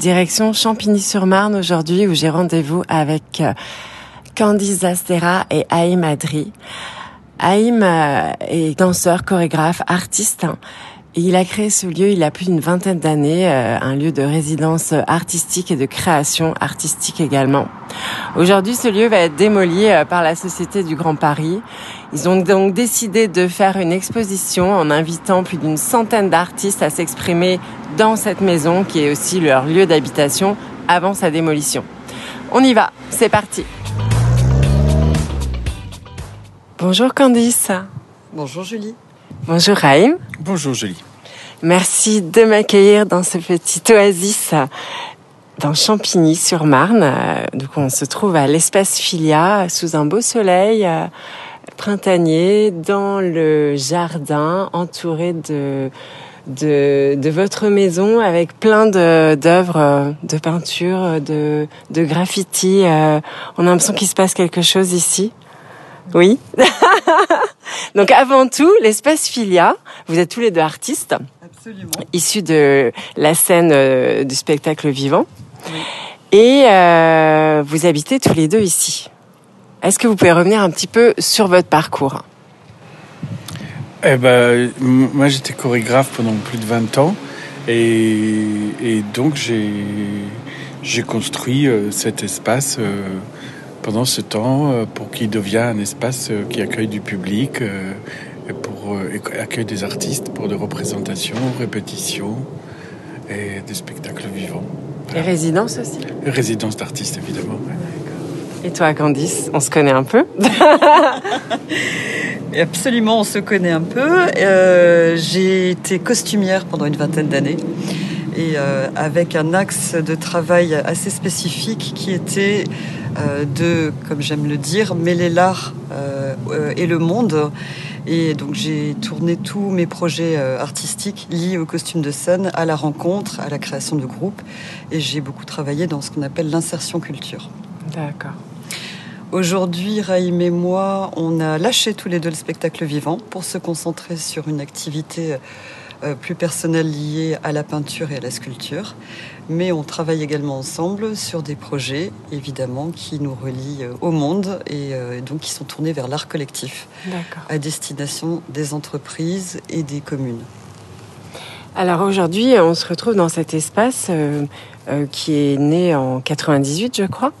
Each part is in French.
Direction Champigny-sur-Marne aujourd'hui où j'ai rendez-vous avec euh, Candice Zastera et Haïm Adri. Haïm euh, est danseur, chorégraphe, artiste. Et il a créé ce lieu il y a plus d'une vingtaine d'années, euh, un lieu de résidence artistique et de création artistique également. Aujourd'hui, ce lieu va être démoli euh, par la Société du Grand Paris. Ils ont donc décidé de faire une exposition en invitant plus d'une centaine d'artistes à s'exprimer dans cette maison qui est aussi leur lieu d'habitation avant sa démolition. On y va, c'est parti. Bonjour Candice. Bonjour Julie. Bonjour Raïm. Bonjour Julie. Merci de m'accueillir dans ce petit oasis dans Champigny-sur-Marne. Euh, Donc on se trouve à l'espace Filia sous un beau soleil euh, printanier dans le jardin entouré de de, de votre maison avec plein de d'œuvres euh, de peinture, de de graffiti. On a l'impression qu'il se passe quelque chose ici. Oui. Donc avant tout, l'espace Filia, vous êtes tous les deux artistes Absolument. issus de la scène euh, du spectacle vivant. Et euh, vous habitez tous les deux ici. Est-ce que vous pouvez revenir un petit peu sur votre parcours? Eh ben, moi j'étais chorégraphe pendant plus de 20 ans et, et donc j'ai construit euh, cet espace euh, pendant ce temps euh, pour qu'il devienne un espace euh, qui accueille du public, euh, et pour accueille des artistes pour des représentations, répétitions et des spectacles vivants. Et résidence aussi Résidence d'artistes évidemment. Et toi, Candice, on se connaît un peu? Absolument, on se connaît un peu. Euh, J'ai été costumière pendant une vingtaine d'années et euh, avec un axe de travail assez spécifique qui était euh, de, comme j'aime le dire, mêler l'art euh, et le monde. Et donc j'ai tourné tous mes projets artistiques liés au costume de scène, à la rencontre, à la création de groupes. Et j'ai beaucoup travaillé dans ce qu'on appelle l'insertion culture. D'accord. Aujourd'hui, Raïm et moi, on a lâché tous les deux le spectacle vivant pour se concentrer sur une activité plus personnelle liée à la peinture et à la sculpture. Mais on travaille également ensemble sur des projets, évidemment, qui nous relient euh, au monde et euh, donc qui sont tournés vers l'art collectif, à destination des entreprises et des communes. Alors aujourd'hui, on se retrouve dans cet espace euh, euh, qui est né en 98, je crois.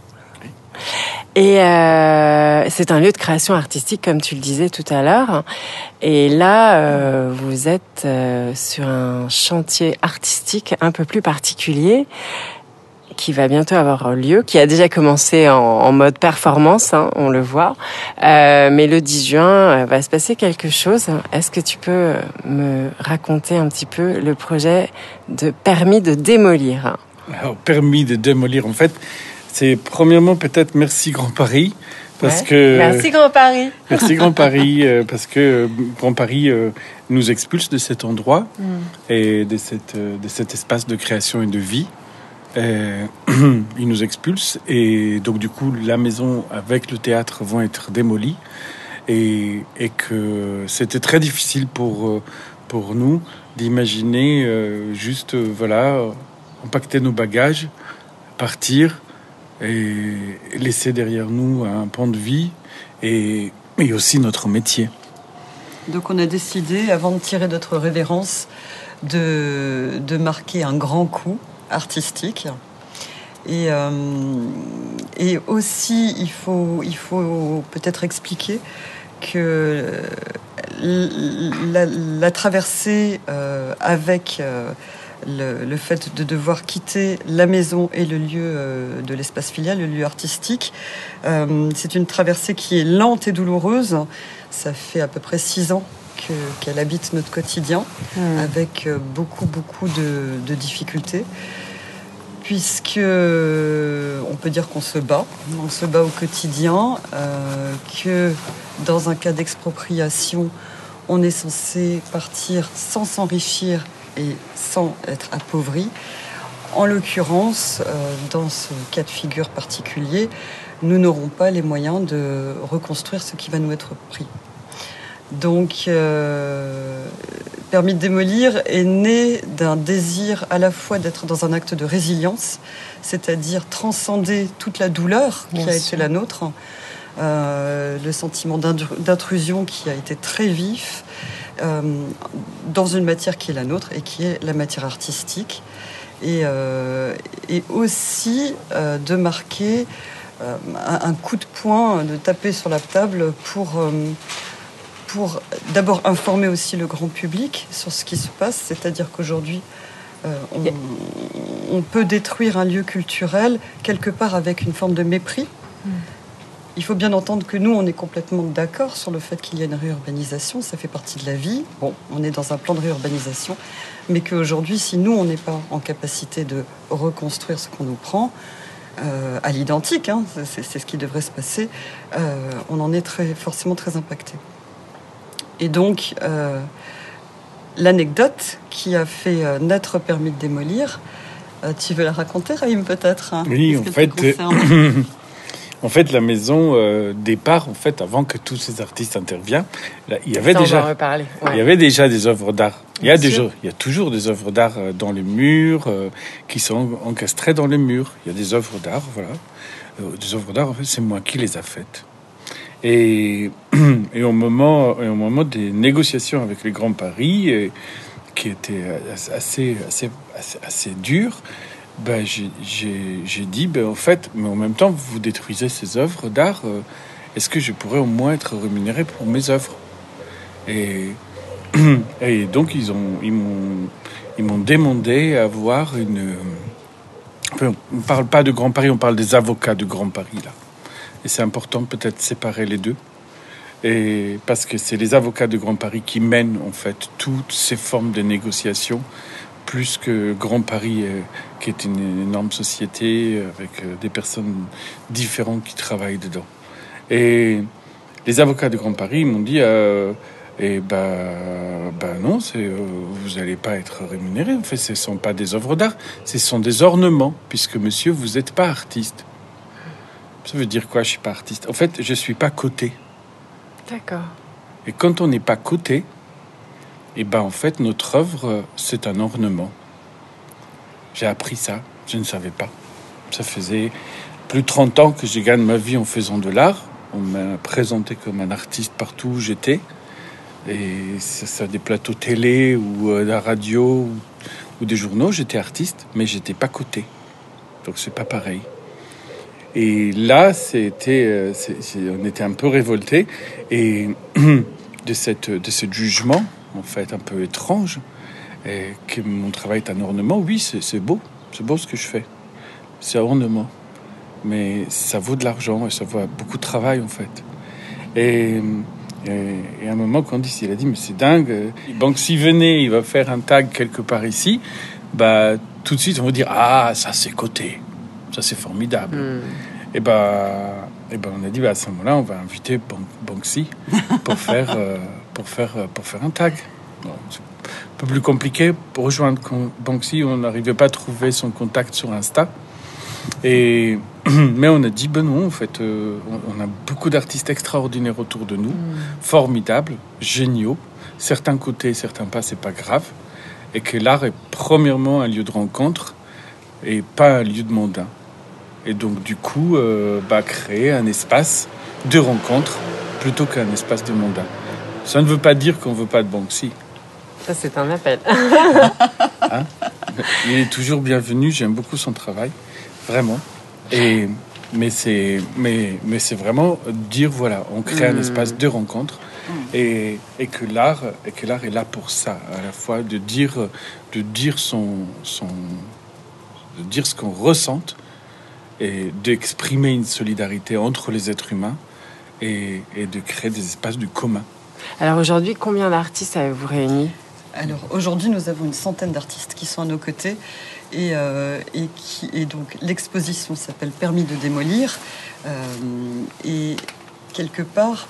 Et euh, c'est un lieu de création artistique, comme tu le disais tout à l'heure. Et là, euh, vous êtes euh, sur un chantier artistique un peu plus particulier qui va bientôt avoir lieu, qui a déjà commencé en, mode performance, hein, on le voit. Euh, mais le 10 juin, euh, va se passer quelque chose. Est-ce que tu peux me raconter un petit peu le projet de permis de démolir? Alors, permis de démolir, en fait, c'est premièrement peut-être merci Grand Paris. Parce Ouais. que Merci Grand Paris. merci Grand Paris euh, parce que euh, Grand Paris euh, nous expulse de cet endroit et de cette de cet espace de création et de vie. Euh, il nous expulse et donc du coup la maison avec le théâtre vont être démolies et, et que c'était très difficile pour pour nous d'imaginer euh, juste voilà empaqueter nos bagages, partir et laisser derrière nous un pan de vie et, et aussi notre métier. Donc on a décidé, avant de tirer notre révérence, de, de marquer un grand coup artistique. Et, euh, et aussi, il faut, il faut peut-être expliquer que la, traversée euh, avec euh, le, le fait de devoir quitter la maison et le lieu euh, de l'espace filial, le lieu artistique, euh, c'est une traversée qui est lente et douloureuse. Ça fait à peu près six ans que- qu'elle habite notre quotidien, avec euh, beaucoup, beaucoup de, de difficultés. puisque on peut dire qu'on se bat, on se bat au quotidien, euh, que dans un cas d'expropriation, on est censé partir sans s'enrichir et sans être appauvri. En l'occurrence, euh, dans ce cas de figure particulier, nous n'aurons pas les moyens de reconstruire ce qui va nous être pris. Donc, euh, permis de démolir est né d'un désir à la fois d'être dans un acte de résilience, c'est-à-dire transcender toute la douleur qui Bien a sûr. été la nôtre, euh, le sentiment d'intru- d'intrusion qui a été très vif dans une matière qui est la nôtre et qui est la matière artistique, et, euh, et aussi euh, de marquer euh, un, coup de poing, de taper sur la table pour euh, pour d'abord informer aussi le grand public sur ce qui se passe, c'est-à-dire qu'aujourd'hui, euh, on, Yeah. on peut détruire un lieu culturel quelque part avec une forme de mépris. Il faut bien entendre que nous, on est complètement d'accord sur le fait qu'il y a une réurbanisation, ça fait partie de la vie. Bon, on est dans un plan de réurbanisation, mais qu'aujourd'hui, si nous, on n'est pas en capacité de reconstruire ce qu'on nous prend, euh, à l'identique, hein, c'est ce qui devrait se passer, euh, on en est très, forcément très impacté. Et donc, euh, l'anecdote qui a fait naître Permis de démolir, tu veux la raconter, Raïm, peut-être hein, Oui, en fait, En fait, la maison euh, départ, en fait, avant que tous ces artistes interviennent, là, il y avait Ça, déjà, il y avait déjà des œuvres d'art. Il y a il y a toujours des œuvres d'art euh, dans les murs, euh, qui sont encastrées dans les murs. Il y a des œuvres d'art, voilà. Euh, des œuvres d'art, en fait, c'est moi qui les a faites. Et, et au moment, et au moment des négociations avec les Grands Paris, et- qui étaient assez, assez, assez, assez dures, ben, j'ai- dit, ben, en fait, mais en même temps, vous détruisez ces œuvres d'art. euh, Est-ce que je pourrais au moins être rémunéré pour mes œuvres? Et, et donc, ils ont, ils m'ont, ils demandé à avoir une. On ne parle pas de Grand Paris, on parle des avocats de Grand Paris là. Et c'est important peut-être séparer les deux. Et parce que c'est les avocats de Grand Paris qui mènent en fait toutes ces formes de négociations, plus que Grand Paris, euh, qui est une énorme société avec euh, des personnes différentes qui travaillent dedans. Et les avocats de Grand Paris m'ont dit, euh, et ben, ben non, c'est, euh, vous n'allez pas être rémunéré. En fait, ce ne sont pas des œuvres d'art, ce sont des ornements, puisque monsieur, vous n'êtes pas artiste. Ça veut dire quoi, je suis pas artiste? En fait, je suis pas coté. D'accord. Et quand on n'est pas coté, et ben en fait, notre œuvre, euh, c'est un ornement. J'ai appris ça, je ne savais pas. Ça faisait plus de 30 ans que je gagne ma vie en faisant de l'art. On m'a présenté comme un artiste partout où j'étais. Et ça, des plateaux télé ou euh, la radio ou, des journaux, j'étais artiste, mais j'étais pas coté. Donc c'est pas pareil. Et là, c'était, euh, on était un peu révoltés et de cette, de ce jugement, en fait, un peu étrange, et que mon travail est un ornement. Oui, c'est beau, c'est beau ce que je fais. C'est un ornement, mais ça vaut de l'argent et ça vaut beaucoup de travail en fait. Et, et, et à un moment, Candice, il a dit, mais c'est dingue. S'il venait, il va faire un tag quelque part ici, bah, tout de suite, on va dire, ah, ça c'est coté. Ça c'est formidable. Hmm. Et ben, et ben, on a dit, bah, à ce moment-là, on va inviter Ban- Banksy pour faire, euh, pour faire, euh, pour faire un tag. C'est un peu plus compliqué. Pour rejoindre Banksy, on n'arrivait pas à trouver son contact sur Insta. Et, mais on a dit, ben non, en fait, euh, on, on a beaucoup d'artistes extraordinaires autour de nous, formidables, géniaux. Certains côtés, certains pas, c'est pas grave. Et que l'art est premièrement un lieu de rencontre et pas un lieu de mondain. Et donc, du coup, euh, bah, créer un espace de rencontre plutôt qu'un espace de mondain. Ça ne veut pas dire qu'on veut pas de Banksy. Ça, c'est un appel. Il est toujours bienvenu, j'aime beaucoup son travail, vraiment. Et, mais c'est mais, mais c'est vraiment dire, voilà, on crée un Mm. espace de rencontre et, et que l'art et que l'art est là pour ça, à la fois de dire, de dire, son, son, de dire ce qu'on ressente et d'exprimer une solidarité entre les êtres humains et, et de créer des espaces du commun. Alors aujourd'hui, combien d'artistes avez-vous réunis? Alors aujourd'hui, nous avons une centaine d'artistes qui sont à nos côtés Et, euh, qui, donc l'exposition s'appelle Permis de démolir. Euh, et quelque part,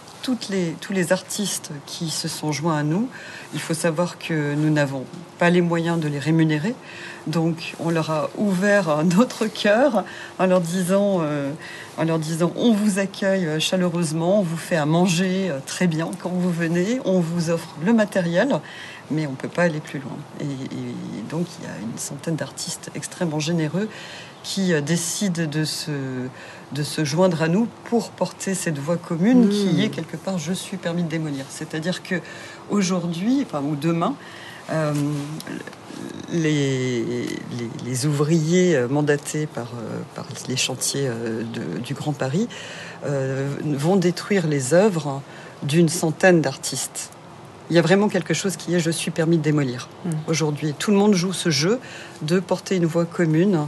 les, tous les artistes qui se sont joints à nous, il faut savoir que nous n'avons pas les moyens de les rémunérer. Donc on leur a ouvert notre cœur en leur disant, euh, en leur disant on vous accueille chaleureusement, on vous fait à manger très bien quand vous venez, on vous offre le matériel, mais on ne peut pas aller plus loin. Et, et donc il y a une centaine d'artistes extrêmement généreux qui euh, décident de se, de se joindre à nous pour porter cette voix commune Mmh. qui est quelque part je suis permis de démolir. C'est-à-dire que aujourd'hui, enfin, ou demain, euh, les, les, les ouvriers euh, mandatés par, euh, par les chantiers de- du Grand Paris euh, vont détruire les œuvres d'une centaine d'artistes. Il y a vraiment quelque chose qui est je suis permis de démolir Mm. aujourd'hui. Tout le monde joue ce jeu de porter une voix commune,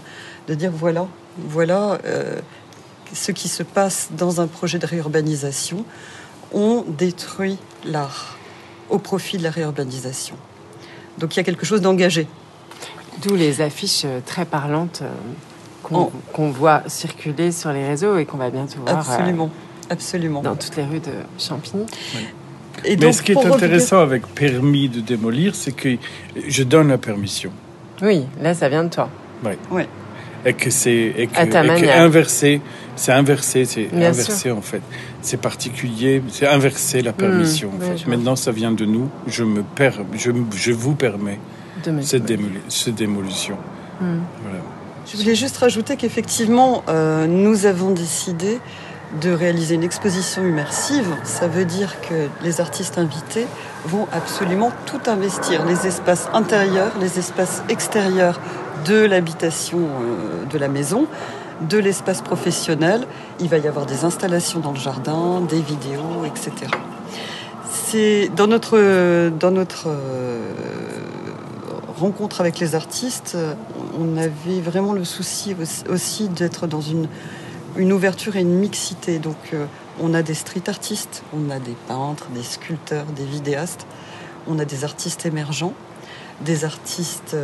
de dire voilà, voilà euh, ce qui se passe dans un projet de réurbanisation. On détruit l'art au profit de la réurbanisation. Donc il y a quelque chose d'engagé. D'où les affiches très parlantes euh, qu'on Oh. voit circuler sur les réseaux et qu'on va bientôt voir euh, Absolument, absolument. dans toutes les rues de Champigny. Et Mais ce qui est revenir- intéressant avec permis de démolir, c'est que je donne la permission. Oui, là, ça vient de toi. Ouais. Et que c'est et que, et inversé, c'est inversé, c'est inversé en fait. C'est particulier, c'est inversé la permission en ouais, fait. Maintenant, ça vient de nous. Je me per, je, je vous permets cette, démoli- cette démolition. Voilà. Je voulais juste rajouter qu'effectivement, euh, nous avons décidé de réaliser une exposition immersive. Ça veut dire que les artistes invités vont absolument tout investir, les espaces intérieurs, les espaces extérieurs de l'habitation euh, de la maison, de l'espace professionnel. Il va y avoir des installations dans le jardin, des vidéos, etc. C'est dans notre euh, rencontre avec les artistes, on avait vraiment le souci aussi- d'être dans une une ouverture et une mixité. Donc, euh, on a des street artistes, on a des peintres, des sculpteurs, des vidéastes, on a des artistes émergents, des artistes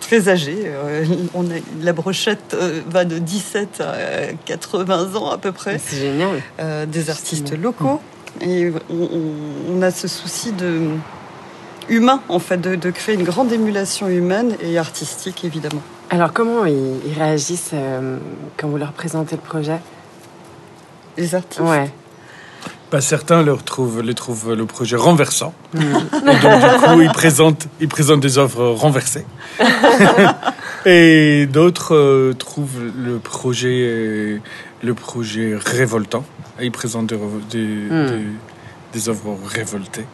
très âgés. Euh, on a, la brochette euh, va de 17 à 80 ans à peu près. C'est génial. Euh, des artistes locaux. Et on, a ce souci de humain, en fait, de, de créer une grande émulation humaine et artistique, évidemment. Alors, comment ils, ils réagissent quand vous leur présentez le projet? Les artistes? Ouais. Bah, certains leur trouvent, les trouvent le projet renversant. Hmm. Et donc, du coup, ils présentent, ils présentent des œuvres renversées. Et d'autres euh, trouvent le projet, le projet révoltant. Et ils présentent des, revo- des, des, des œuvres révoltées.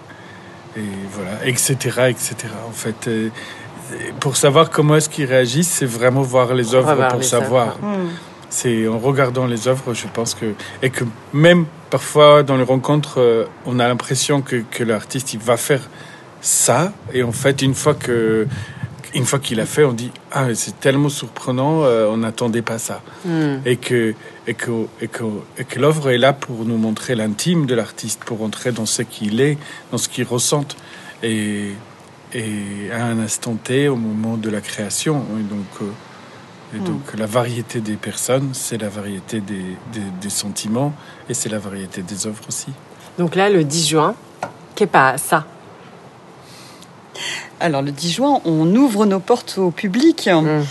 Et voilà, etc., etc. En fait, euh, pour savoir comment est-ce qu'ils réagissent, c'est vraiment voir les œuvres pour savoir. C'est en regardant les œuvres, je pense que et que même parfois dans les rencontres, euh, on a l'impression que, que l'artiste il va faire ça et en fait une fois que une fois qu'il a fait, on dit ah c'est tellement surprenant, euh, on n'attendait pas ça Hmm. et que et que et que, et que l'œuvre est là pour nous montrer l'intime de l'artiste, pour entrer dans ce qu'il est, dans ce qu'il ressent et et à un instant T au moment de la création. Et donc euh, et Hmm. donc la variété des personnes, c'est la variété des, des, des sentiments et c'est la variété des œuvres aussi. Donc là, le 10 juin, qu'est pas ça? Alors, le 10 juin, on ouvre nos portes au public. Mhm.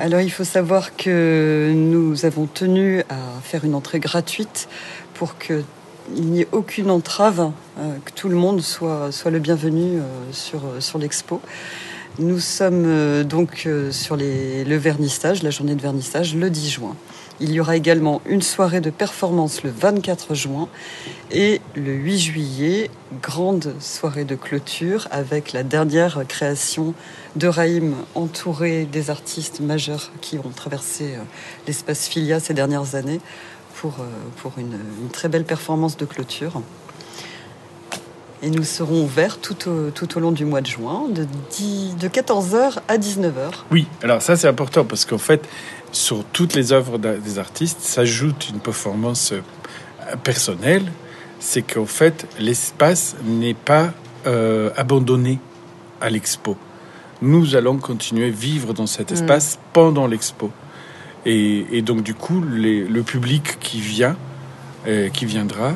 Alors, il faut savoir que nous avons tenu à faire une entrée gratuite pour que il n'y ait aucune entrave, euh, que tout le monde soit, soit le bienvenu euh, sur, sur l'expo. Nous sommes euh, donc euh, sur le vernissage, la journée de vernissage, le 10 juin. Il y aura également une soirée de performance le 24 juin et le 8 juillet, grande soirée de clôture avec la dernière création de Raïm entouré des artistes majeurs qui ont traversé euh, l'espace Filia ces dernières années pour, une très belle performance de clôture. Et nous serons ouverts tout au, tout au long du mois de juin, de, 10 de 14h à 19h. Oui, alors ça c'est important parce qu'en fait, sur toutes les œuvres des artistes s'ajoute une performance euh, personnelle. C'est qu'en fait, l'espace n'est pas euh, abandonné à l'expo. nous allons continuer à vivre dans cet espace pendant l'expo. Et, et donc du coup, les- le public qui vient, euh, qui viendra,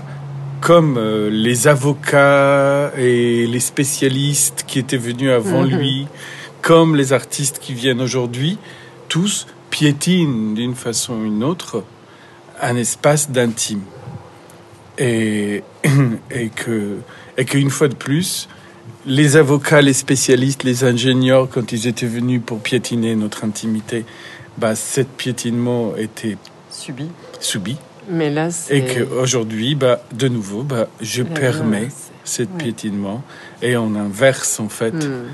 comme euh, les avocats et les spécialistes qui étaient venus avant Mhm. lui, comme les artistes qui viennent aujourd'hui, tous piétinent d'une façon ou d'une autre un espace d'intime. Et, et que et qu'une fois de plus, les avocats, les spécialistes, les ingénieurs, quand ils étaient venus pour piétiner notre intimité, bah, cet piétinement était Subi. subi. Mais là. Et qu'aujourd'hui, bah, de nouveau, bah, je La permets cet Oui. piétinement et on inverse en fait, Hmm.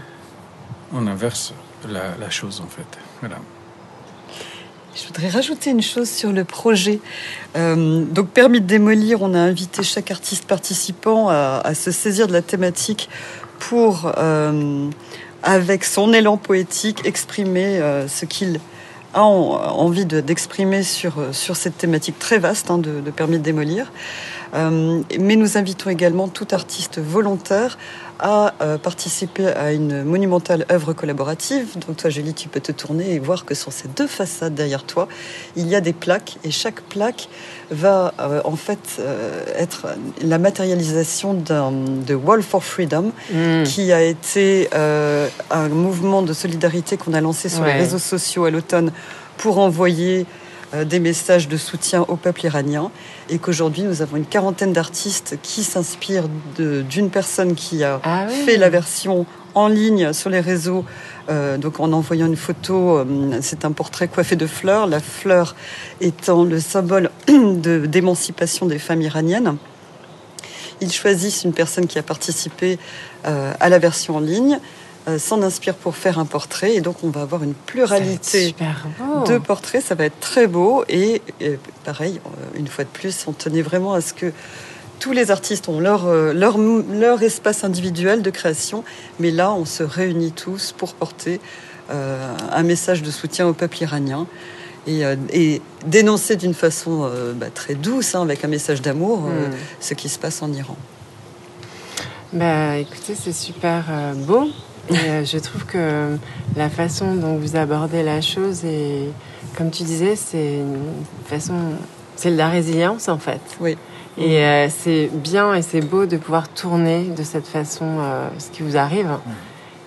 on inverse la, la chose en fait. Voilà. Je voudrais rajouter une chose sur le projet. Euh, donc, permis de démolir, on a invité chaque artiste participant à, à se saisir de la thématique pour, euh, avec son élan poétique, exprimer euh, ce qu'il envie de- d'exprimer sur, euh, sur cette thématique très vaste hein, de permis de démolir. Euh, mais nous invitons également tout artiste volontaire à euh, participer à une monumentale œuvre collaborative. Donc toi, Julie, tu peux te tourner et voir que sur ces deux façades derrière toi, il y a des plaques et chaque plaque va euh, en fait euh, être la matérialisation de Wall for Freedom, Hmm. qui a été euh, un mouvement de solidarité qu'on a lancé sur Ouais. les réseaux sociaux à l'automne pour envoyer des messages de soutien au peuple iranien et qu'aujourd'hui nous avons une quarantaine d'artistes qui s'inspirent d'une personne qui a Ah oui. fait la version en ligne sur les réseaux, euh, donc en envoyant une photo, euh, c'est un portrait coiffé de fleurs, la fleur étant le symbole de- d'émancipation des femmes iraniennes. Ils choisissent une personne qui a participé euh, à la version en ligne, euh, s'en inspire pour faire un portrait, et donc on va avoir une pluralité de portraits, ça va être très beau. Et, et pareil, euh, une fois de plus, on tenait vraiment à ce que tous les artistes ont leur, euh, leur, leur espace individuel de création, mais là, on se réunit tous pour porter euh, un message de soutien au peuple iranien et, et dénoncer d'une façon euh, bah, très douce, hein, avec un message d'amour, euh, Mm. ce qui se passe en Iran. Bah, écoutez, c'est super euh, beau. Et euh, je trouve que la façon dont vous abordez la chose, et comme tu disais, c'est une façon. C'est de la résilience, en fait. Oui. Et euh, c'est bien et c'est beau de pouvoir tourner de cette façon euh, ce qui vous arrive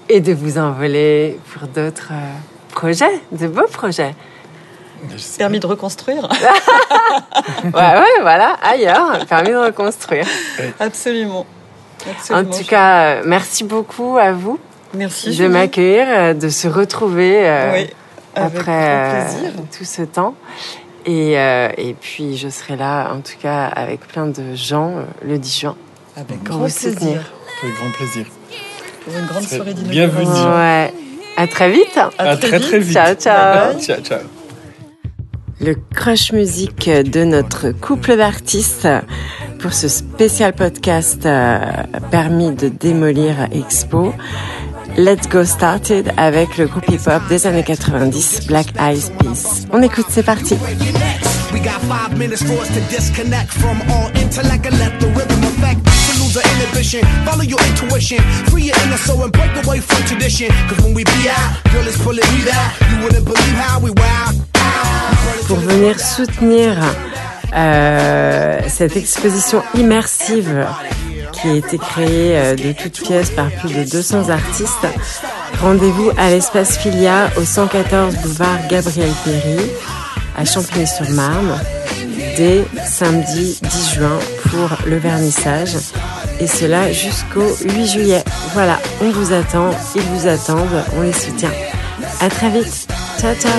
et de vous envoler pour d'autres euh, projets, de beaux projets. Permis de reconstruire Ouais, ouais, voilà, ailleurs, permis de reconstruire. Absolument. En Absolument. tout cas, merci beaucoup à vous merci de m'accueillir, euh, de se retrouver euh, Oui, après euh, tout ce temps. Et, euh, et puis, je serai là, en tout cas, avec plein de gens le 10 juin. Avec pour grand soutenir. plaisir. Avec grand plaisir. Pour une grande soirée bienvenue. Ouais. À très vite. À très très vite. Ciao, ciao. Ciao, ciao. Le crush musique de notre couple d'artistes pour ce spécial podcast euh, permis de démolir Expo. Let's go started avec le groupe hip-hop des années 90, Black Eyed Peas. On écoute, c'est parti. We got five minutes for us to disconnect from all intellect and let the rhythm affect. To lose our inhibition, follow your intuition, free your inner soul and break away from tradition. Cause when we be out, girl, it's pulling me back. You wouldn't believe how we wow. pour venir soutenir euh, cette exposition immersive qui a été créée euh, de toutes pièces par plus de 200 artistes. Rendez-vous à l'espace Filia au 114 boulevard Gabriel Péry à Champigny-sur-Marne dès samedi 10 juin pour le vernissage et cela jusqu'au 8 juillet. Voilà, on vous attend, ils vous attendent, on les soutient. À très vite. Ciao ciao.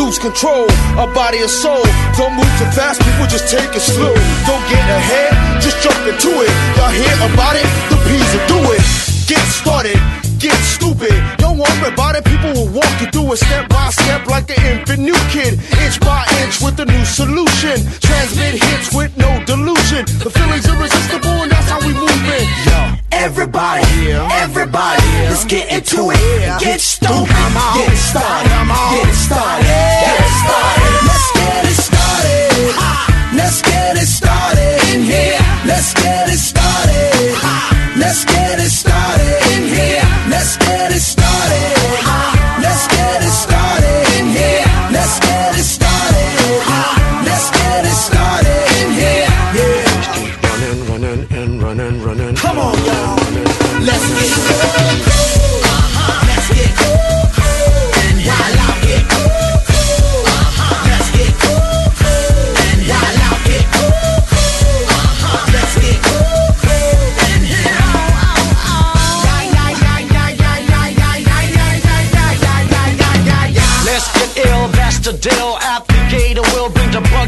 Lose control of body and soul. Don't move too fast, people just take it slow. Don't get ahead, just jump into it. Y'all hear about it? The P's will do it. Get started, get stupid. Don't worry about it, people will walk you through it step by step like an infant new kid. Inch by inch with a new solution. Transmit hits with no delusion. The feeling's irresistible and that's how we move it. Yo. Everybody, everybody, let's get into it. Get stupid, get started, get started, get started. Let's get started. Citadel at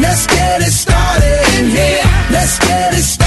Let's get it started in here. Let's get it started.